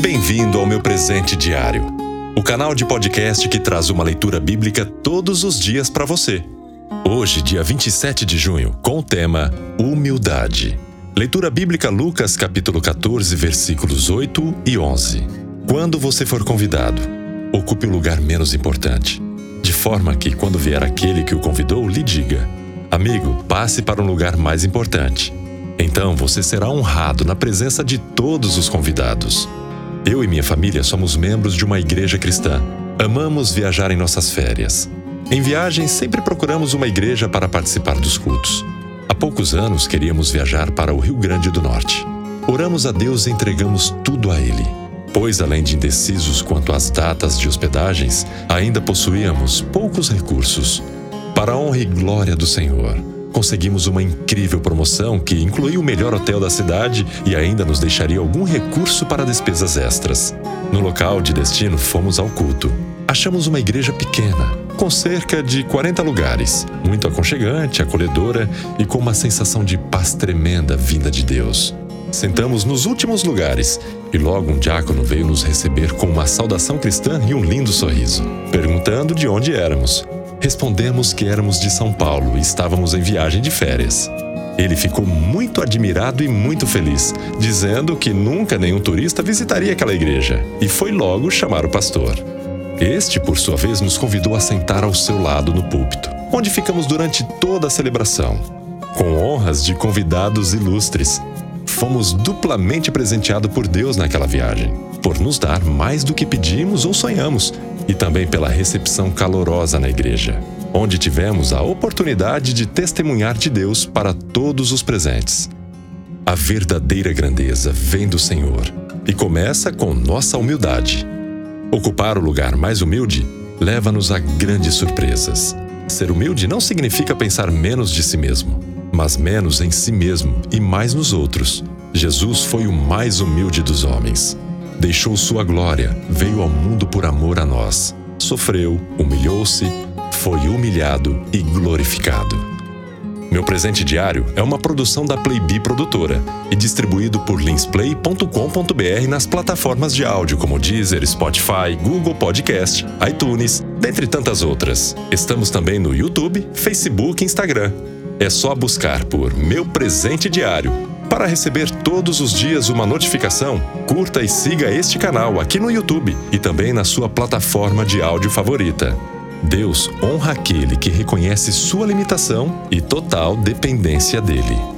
Bem-vindo ao meu presente diário, o canal de podcast que traz uma leitura bíblica todos os dias para você. Hoje, dia 27 de junho, com o tema Humildade. Leitura bíblica Lucas capítulo 14, versículos 8 e 11. Quando você for convidado, ocupe o lugar menos importante, de forma que quando vier aquele que o convidou, lhe diga: Amigo, passe para um lugar mais importante. Então você será honrado na presença de todos os convidados. Eu e minha família somos membros de uma igreja cristã. Amamos viajar em nossas férias. Em viagens, sempre procuramos uma igreja para participar dos cultos. Há poucos anos queríamos viajar para o Rio Grande do Norte. Oramos a Deus e entregamos tudo a Ele. Pois, além de indecisos quanto às datas de hospedagens, ainda possuíamos poucos recursos. Para a honra e glória do Senhor, conseguimos uma incrível promoção que incluía o melhor hotel da cidade e ainda nos deixaria algum recurso para despesas extras. No local de destino, fomos ao culto. Achamos uma igreja pequena, com cerca de 40 lugares, muito aconchegante, acolhedora e com uma sensação de paz tremenda vinda de Deus. Sentamos nos últimos lugares e logo um diácono veio nos receber com uma saudação cristã e um lindo sorriso, perguntando de onde éramos. Respondemos que éramos de São Paulo e estávamos em viagem de férias. Ele ficou muito admirado e muito feliz, dizendo que nunca nenhum turista visitaria aquela igreja, e foi logo chamar o pastor. Este, por sua vez, nos convidou a sentar ao seu lado no púlpito, onde ficamos durante toda a celebração, com honras de convidados ilustres. Fomos duplamente presenteados por Deus naquela viagem, por nos dar mais do que pedimos ou sonhamos, e também pela recepção calorosa na igreja, onde tivemos a oportunidade de testemunhar de Deus para todos os presentes. A verdadeira grandeza vem do Senhor e começa com nossa humildade. Ocupar o lugar mais humilde leva-nos a grandes surpresas. Ser humilde não significa pensar menos de si mesmo, mas menos em si mesmo e mais nos outros. Jesus foi o mais humilde dos homens deixou sua glória, veio ao mundo por amor a nós. Sofreu, humilhou-se, foi humilhado e glorificado. Meu presente diário é uma produção da Playbee Produtora e distribuído por linsplay.com.br nas plataformas de áudio como Deezer, Spotify, Google Podcast, iTunes, dentre tantas outras. Estamos também no YouTube, Facebook e Instagram. É só buscar por Meu Presente Diário para receber todos os dias uma notificação, curta e siga este canal aqui no YouTube e também na sua plataforma de áudio favorita. Deus honra aquele que reconhece sua limitação e total dependência dele.